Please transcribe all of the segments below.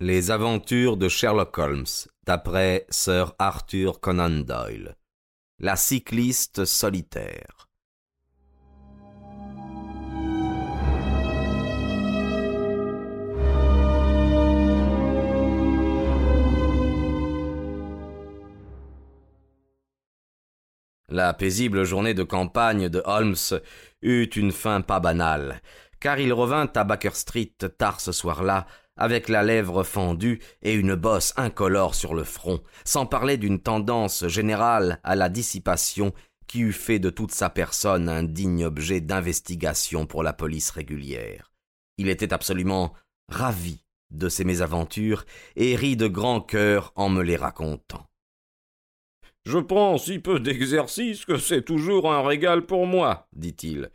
Les aventures de Sherlock Holmes, d'après Sir Arthur Conan Doyle. La cycliste solitaire. La paisible journée de campagne de Holmes eut une fin pas banale, car il revint à Baker Street tard ce soir-là, avec la lèvre fendue et une bosse incolore sur le front, sans parler d'une tendance générale à la dissipation qui eût fait de toute sa personne un digne objet d'investigation pour la police régulière. Il était absolument ravi de ces mésaventures et rit de grand cœur en me les racontant. Je prends si peu d'exercice que c'est toujours un régal pour moi, dit-il.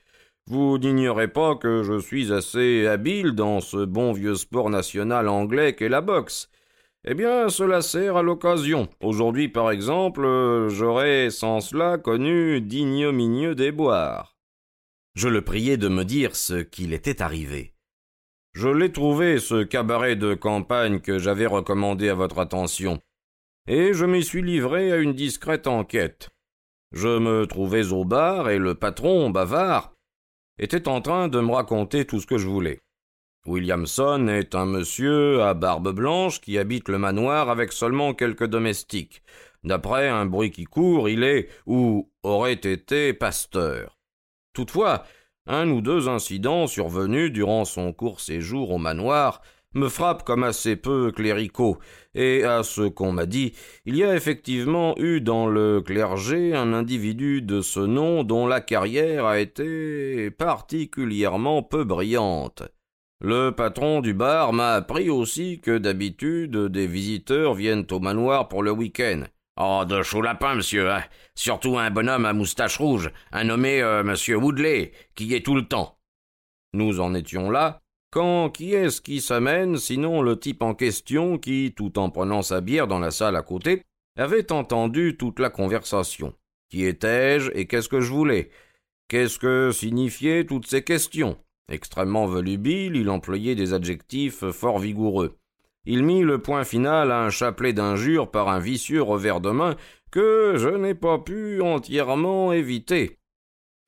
Vous n'ignorez pas que je suis assez habile dans ce bon vieux sport national anglais qu'est la boxe. Eh bien, cela sert à l'occasion. Aujourd'hui, par exemple, j'aurais sans cela connu d'ignominieux déboires. Je le priai de me dire ce qu'il était arrivé. Je l'ai trouvé, ce cabaret de campagne que j'avais recommandé à votre attention, et je m'y suis livré à une discrète enquête. Je me trouvais au bar, et le patron, bavard, était en train de me raconter tout ce que je voulais. Williamson est un monsieur à barbe blanche qui habite le manoir avec seulement quelques domestiques. D'après un bruit qui court, il est ou aurait été pasteur. Toutefois, un ou deux incidents survenus durant son court séjour au manoir me frappent comme assez peu cléricaux, et à ce qu'on m'a dit, il y a effectivement eu dans le clergé un individu de ce nom dont la carrière a été particulièrement peu brillante. Le patron du bar m'a appris aussi que d'habitude des visiteurs viennent au manoir pour le week-end. Oh, de chaud lapin, monsieur, hein. Surtout un bonhomme à moustache rouge, un nommé euh, monsieur Woodley, qui est tout le temps. Nous en étions là, quand qui est-ce qui s'amène, sinon le type en question qui, tout en prenant sa bière dans la salle à côté, avait entendu toute la conversation? Qui étais-je et qu'est-ce que je voulais? Qu'est-ce que signifiaient toutes ces questions? Extrêmement volubile, il employait des adjectifs fort vigoureux. Il mit le point final à un chapelet d'injures par un vicieux revers de main que je n'ai pas pu entièrement éviter.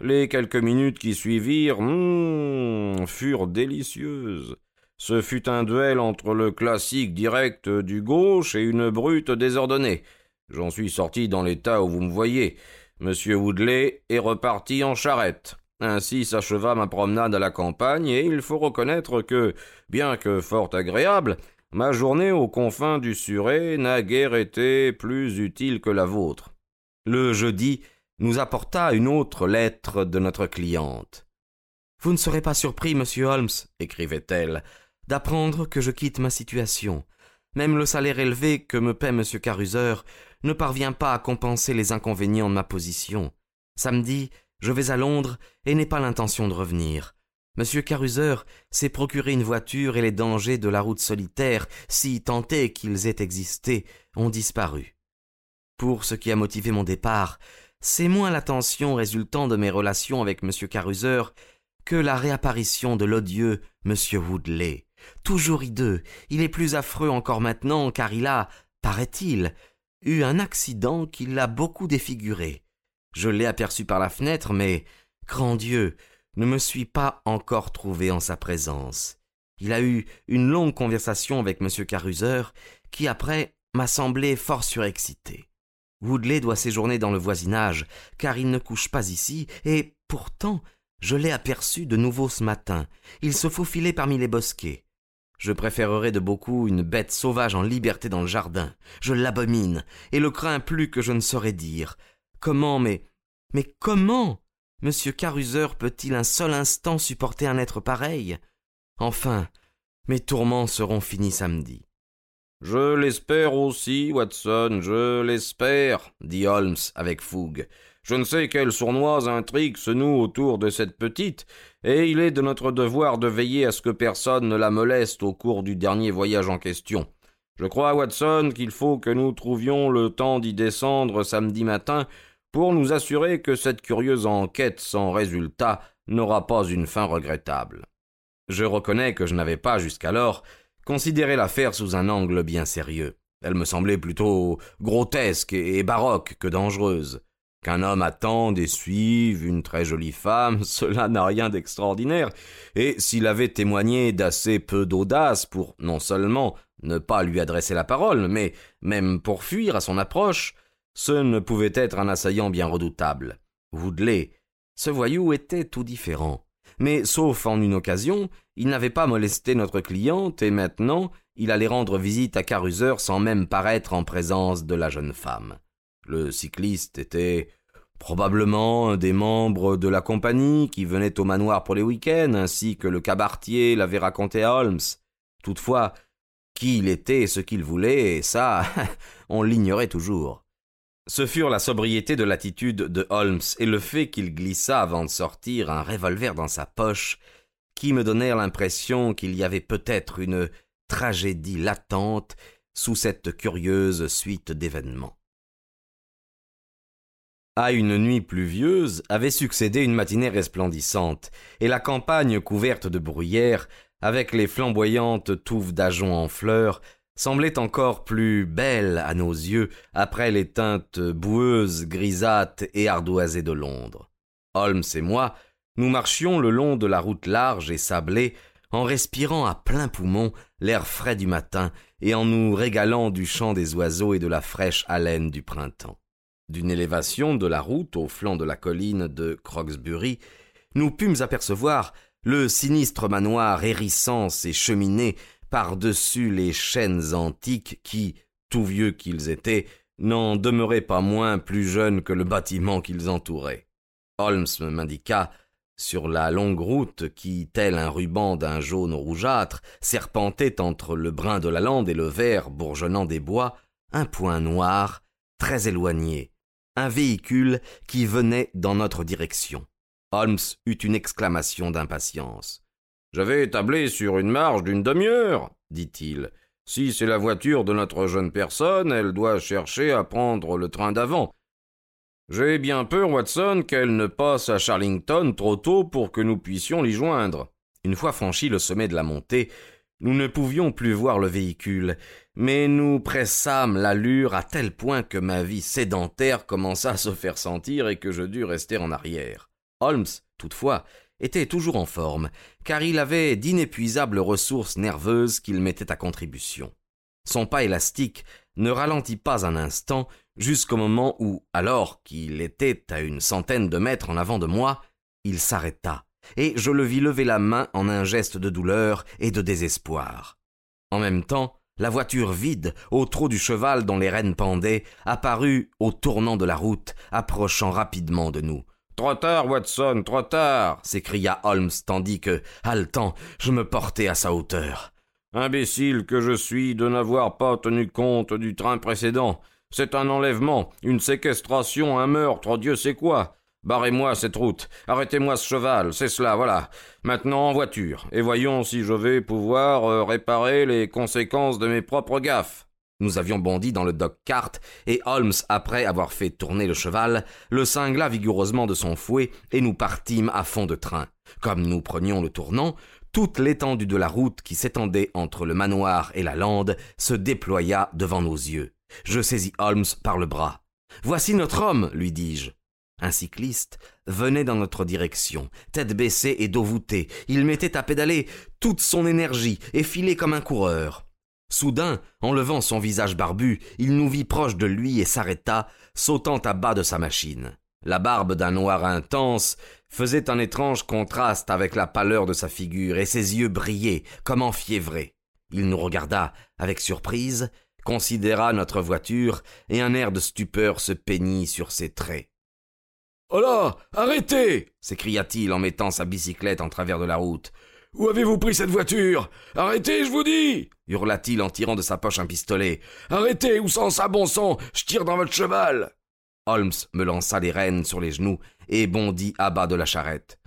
Les quelques minutes qui suivirent hmm, furent délicieuses. Ce fut un duel entre le classique direct du gauche et une brute désordonnée. J'en suis sorti dans l'état où vous me voyez. Monsieur Woodley est reparti en charrette. Ainsi s'acheva ma promenade à la campagne, et il faut reconnaître que, bien que fort agréable, ma journée aux confins du Suré n'a guère été plus utile que la vôtre. Le jeudi, nous apporta une autre lettre de notre cliente. Vous ne serez pas surpris, monsieur Holmes, écrivait-elle, d'apprendre que je quitte ma situation. Même le salaire élevé que me paie monsieur Caruser ne parvient pas à compenser les inconvénients de ma position. Samedi, je vais à Londres et n'ai pas l'intention de revenir. Monsieur Caruser s'est procuré une voiture et les dangers de la route solitaire, si tentés qu'ils aient existé, ont disparu. Pour ce qui a motivé mon départ, c'est moins la tension résultant de mes relations avec M. Caruser que la réapparition de l'odieux M. Woodley. Toujours hideux, il est plus affreux encore maintenant car il a, paraît-il, eu un accident qui l'a beaucoup défiguré. Je l'ai aperçu par la fenêtre, mais, grand Dieu, ne me suis pas encore trouvé en sa présence. Il a eu une longue conversation avec M. Caruser, qui après m'a semblé fort surexcité. Woodley doit séjourner dans le voisinage, car il ne couche pas ici, et pourtant je l'ai aperçu de nouveau ce matin. Il se faufilait parmi les bosquets. Je préférerais de beaucoup une bête sauvage en liberté dans le jardin. Je l'abomine, et le crains plus que je ne saurais dire. Comment, mais. Mais comment Monsieur Caruser peut-il un seul instant supporter un être pareil? Enfin, mes tourments seront finis samedi. Je l'espère aussi, Watson, je l'espère, dit Holmes avec fougue. Je ne sais quelle sournoise intrigue se noue autour de cette petite, et il est de notre devoir de veiller à ce que personne ne la moleste au cours du dernier voyage en question. Je crois, Watson, qu'il faut que nous trouvions le temps d'y descendre samedi matin pour nous assurer que cette curieuse enquête sans résultat n'aura pas une fin regrettable. Je reconnais que je n'avais pas jusqu'alors considérer l'affaire sous un angle bien sérieux. Elle me semblait plutôt grotesque et baroque que dangereuse. Qu'un homme attende et suive une très jolie femme, cela n'a rien d'extraordinaire, et s'il avait témoigné d'assez peu d'audace pour non seulement ne pas lui adresser la parole, mais même pour fuir à son approche, ce ne pouvait être un assaillant bien redoutable. Woodley, ce voyou était tout différent. Mais sauf en une occasion, il n'avait pas molesté notre cliente, et maintenant il allait rendre visite à Caruseur sans même paraître en présence de la jeune femme. Le cycliste était probablement un des membres de la compagnie qui venait au manoir pour les week-ends, ainsi que le cabaretier l'avait raconté à Holmes. Toutefois, qui il était et ce qu'il voulait, ça, on l'ignorait toujours. Ce furent la sobriété de l'attitude de Holmes et le fait qu'il glissa avant de sortir un revolver dans sa poche qui me donnèrent l'impression qu'il y avait peut-être une tragédie latente sous cette curieuse suite d'événements. À une nuit pluvieuse avait succédé une matinée resplendissante, et la campagne couverte de bruyère, avec les flamboyantes touffes d'ajoncs en fleurs, semblait encore plus belle à nos yeux après les teintes boueuses, grisâtres et ardoisées de Londres. Holmes et moi, nous marchions le long de la route large et sablée, en respirant à plein poumon l'air frais du matin et en nous régalant du chant des oiseaux et de la fraîche haleine du printemps. D'une élévation de la route au flanc de la colline de Croxbury, nous pûmes apercevoir le sinistre manoir hérissant ses cheminées par-dessus les chaînes antiques qui, tout vieux qu'ils étaient, n'en demeuraient pas moins plus jeunes que le bâtiment qu'ils entouraient. Holmes m'indiqua sur la longue route qui, tel un ruban d'un jaune rougeâtre, serpentait entre le brun de la lande et le vert bourgeonnant des bois, un point noir, très éloigné, un véhicule qui venait dans notre direction. Holmes eut une exclamation d'impatience. J'avais établi sur une marge d'une demi-heure, dit-il. Si c'est la voiture de notre jeune personne, elle doit chercher à prendre le train d'avant. J'ai bien peur, Watson, qu'elle ne passe à Charlington trop tôt pour que nous puissions l'y joindre. Une fois franchi le sommet de la montée, nous ne pouvions plus voir le véhicule, mais nous pressâmes l'allure à tel point que ma vie sédentaire commença à se faire sentir et que je dus rester en arrière. Holmes, toutefois, était toujours en forme, car il avait d'inépuisables ressources nerveuses qu'il mettait à contribution. Son pas élastique ne ralentit pas un instant jusqu'au moment où, alors qu'il était à une centaine de mètres en avant de moi, il s'arrêta, et je le vis lever la main en un geste de douleur et de désespoir. En même temps, la voiture vide, au trot du cheval dont les rênes pendaient, apparut au tournant de la route, approchant rapidement de nous. Trop tard, Watson, trop tard s'écria Holmes tandis que, haletant, je me portais à sa hauteur. Imbécile que je suis de n'avoir pas tenu compte du train précédent. C'est un enlèvement, une séquestration, un meurtre, Dieu sait quoi. Barrez-moi cette route, arrêtez-moi ce cheval, c'est cela, voilà. Maintenant en voiture, et voyons si je vais pouvoir euh, réparer les conséquences de mes propres gaffes. Nous avions bondi dans le dog-cart, et Holmes, après avoir fait tourner le cheval, le cingla vigoureusement de son fouet, et nous partîmes à fond de train. Comme nous prenions le tournant, toute l'étendue de la route qui s'étendait entre le manoir et la lande se déploya devant nos yeux. Je saisis Holmes par le bras. Voici notre homme, lui dis-je. Un cycliste venait dans notre direction, tête baissée et dos voûté. Il mettait à pédaler toute son énergie et filait comme un coureur. Soudain, en levant son visage barbu, il nous vit proche de lui et s'arrêta, sautant à bas de sa machine. La barbe d'un noir intense faisait un étrange contraste avec la pâleur de sa figure, et ses yeux brillaient comme enfiévrés. Il nous regarda avec surprise, considéra notre voiture, et un air de stupeur se peignit sur ses traits. Oh Arrêtez s'écria-t-il en mettant sa bicyclette en travers de la route. Où avez-vous pris cette voiture? Arrêtez, je vous dis hurla-t-il en tirant de sa poche un pistolet. Arrêtez, ou sans ça, bon sang, je tire dans votre cheval Holmes me lança les rênes sur les genoux et bondit à bas de la charrette.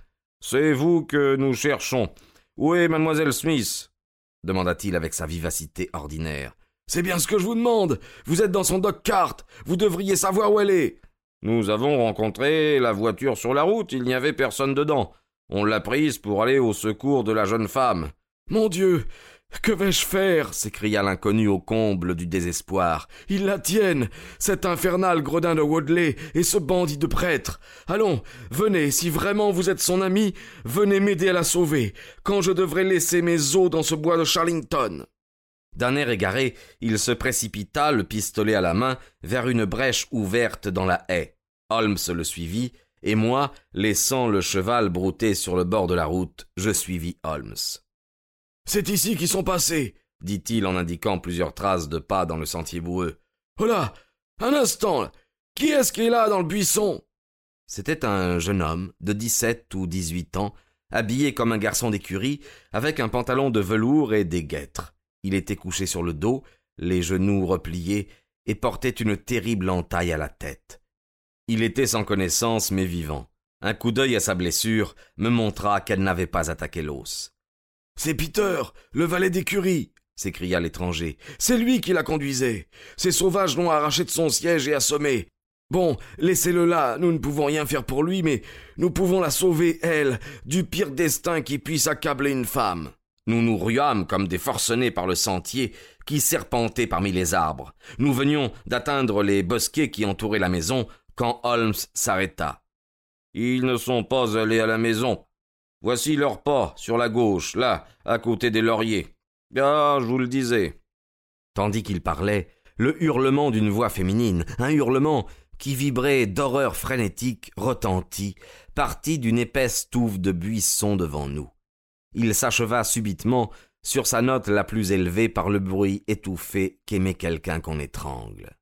C'est vous que nous cherchons. Où est mademoiselle Smith? demanda-t-il avec sa vivacité ordinaire. C'est bien ce que je vous demande. Vous êtes dans son dog-cart. Vous devriez savoir où elle est. Nous avons rencontré la voiture sur la route. Il n'y avait personne dedans. On l'a prise pour aller au secours de la jeune femme. Mon Dieu Que vais-je faire? s'écria l'inconnu au comble du désespoir. Ils la tiennent, cet infernal gredin de Woodley et ce bandit de prêtre. Allons, venez, si vraiment vous êtes son ami, venez m'aider à la sauver, quand je devrais laisser mes os dans ce bois de Charlington. D'un air égaré, il se précipita, le pistolet à la main, vers une brèche ouverte dans la haie. Holmes le suivit, et moi, laissant le cheval brouter sur le bord de la route, je suivis Holmes. C'est ici qu'ils sont passés, dit-il en indiquant plusieurs traces de pas dans le sentier boueux. Oh là Un instant Qui est-ce qui est là dans le buisson? C'était un jeune homme de dix-sept ou dix-huit ans, habillé comme un garçon d'écurie, avec un pantalon de velours et des guêtres. Il était couché sur le dos, les genoux repliés, et portait une terrible entaille à la tête. Il était sans connaissance mais vivant. Un coup d'œil à sa blessure me montra qu'elle n'avait pas attaqué l'os. C'est Peter, le valet d'écurie, s'écria l'étranger. C'est lui qui la conduisait. Ces sauvages l'ont arraché de son siège et assommé. Bon, laissez-le là, nous ne pouvons rien faire pour lui, mais nous pouvons la sauver, elle, du pire destin qui puisse accabler une femme. Nous nous ruâmes comme des forcenés par le sentier qui serpentait parmi les arbres. Nous venions d'atteindre les bosquets qui entouraient la maison quand Holmes s'arrêta. Ils ne sont pas allés à la maison, Voici leurs pas, sur la gauche, là, à côté des lauriers. Ah, je vous le disais. Tandis qu'il parlait, le hurlement d'une voix féminine, un hurlement qui vibrait d'horreur frénétique, retentit, partit d'une épaisse touffe de buissons devant nous. Il s'acheva subitement sur sa note la plus élevée par le bruit étouffé qu'aimait quelqu'un qu'on étrangle.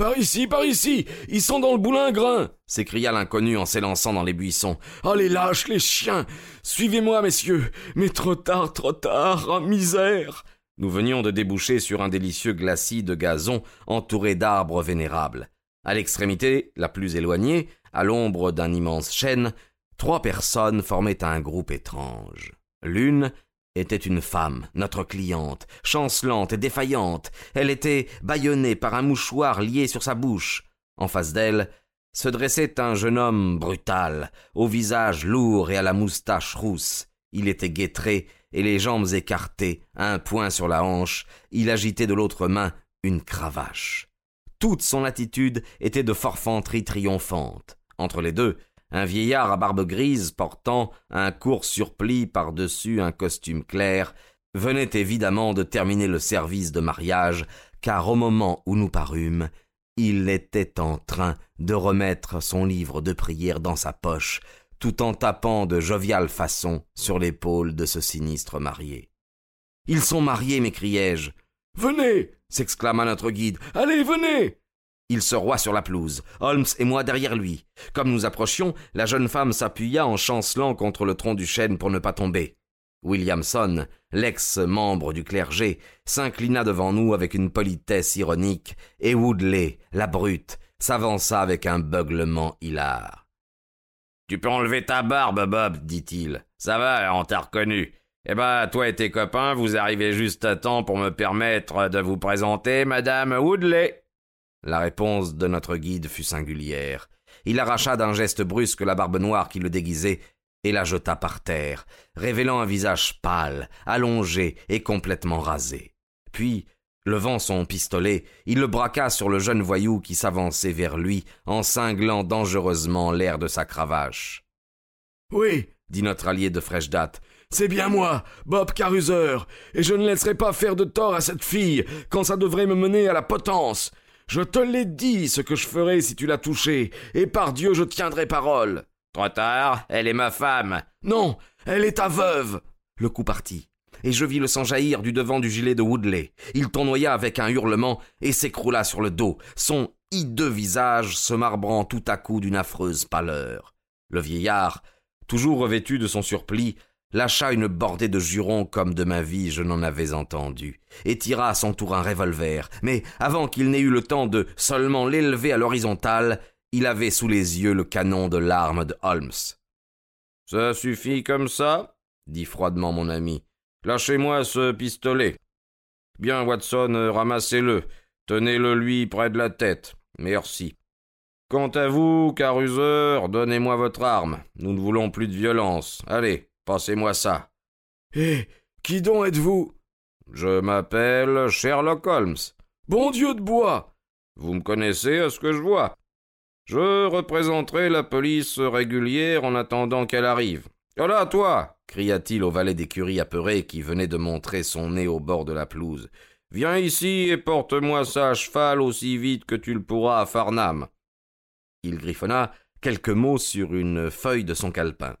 Par ici, par ici Ils sont dans le boulingrin s'écria l'inconnu en s'élançant dans les buissons. Oh les lâches, les chiens Suivez-moi, messieurs Mais trop tard, trop tard oh, misère Nous venions de déboucher sur un délicieux glacis de gazon entouré d'arbres vénérables. À l'extrémité la plus éloignée, à l'ombre d'un immense chêne, trois personnes formaient un groupe étrange. L'une était une femme, notre cliente, chancelante et défaillante. Elle était bâillonnée par un mouchoir lié sur sa bouche. En face d'elle se dressait un jeune homme brutal, au visage lourd et à la moustache rousse. Il était guettré et les jambes écartées, un poing sur la hanche, il agitait de l'autre main une cravache. Toute son attitude était de forfanterie triomphante. Entre les deux, un vieillard à barbe grise portant un court surplis par-dessus un costume clair venait évidemment de terminer le service de mariage, car au moment où nous parûmes, il était en train de remettre son livre de prière dans sa poche, tout en tapant de joviale façon sur l'épaule de ce sinistre marié. Ils sont mariés, m'écriai-je. Venez s'exclama notre guide. Allez, venez il se roie sur la pelouse, Holmes et moi derrière lui. Comme nous approchions, la jeune femme s'appuya en chancelant contre le tronc du chêne pour ne pas tomber. Williamson, l'ex-membre du clergé, s'inclina devant nous avec une politesse ironique, et Woodley, la brute, s'avança avec un beuglement hilar. Tu peux enlever ta barbe, Bob, dit-il. Ça va, on t'a reconnu. Eh ben, toi et tes copains, vous arrivez juste à temps pour me permettre de vous présenter Madame Woodley. La réponse de notre guide fut singulière. Il arracha d'un geste brusque la barbe noire qui le déguisait et la jeta par terre, révélant un visage pâle, allongé et complètement rasé. Puis, levant son pistolet, il le braqua sur le jeune voyou qui s'avançait vers lui en cinglant dangereusement l'air de sa cravache. Oui, dit notre allié de fraîche date, c'est bien moi, Bob Caruser, et je ne laisserai pas faire de tort à cette fille quand ça devrait me mener à la potence. Je te l'ai dit ce que je ferais si tu l'as touchée, et par Dieu je tiendrai parole. Trop tard, elle est ma femme. Non, elle est ta veuve. Le coup partit, et je vis le sang jaillir du devant du gilet de Woodley. Il tournoya avec un hurlement et s'écroula sur le dos, son hideux visage se marbrant tout à coup d'une affreuse pâleur. Le vieillard, toujours revêtu de son surplis, lâcha une bordée de jurons comme de ma vie je n'en avais entendu, et tira à son tour un revolver, mais avant qu'il n'ait eu le temps de seulement l'élever à l'horizontale, il avait sous les yeux le canon de l'arme de Holmes. Ça suffit comme ça? dit froidement mon ami. Lâchez-moi ce pistolet. Bien, Watson, ramassez-le. Tenez-le lui près de la tête. Merci. Quant à vous, Caruser, donnez-moi votre arme. Nous ne voulons plus de violence. Allez, Passez-moi ça. Eh, qui donc êtes-vous? Je m'appelle Sherlock Holmes. Bon Dieu de bois Vous me connaissez à ce que je vois. Je représenterai la police régulière en attendant qu'elle arrive. Voilà, toi cria-t-il au valet d'écurie apeuré qui venait de montrer son nez au bord de la pelouse. Viens ici et porte-moi ça à cheval aussi vite que tu le pourras à Farnham. Il griffonna quelques mots sur une feuille de son calepin.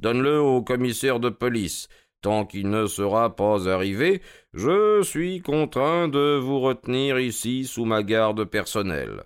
Donne-le au commissaire de police. Tant qu'il ne sera pas arrivé, je suis contraint de vous retenir ici sous ma garde personnelle.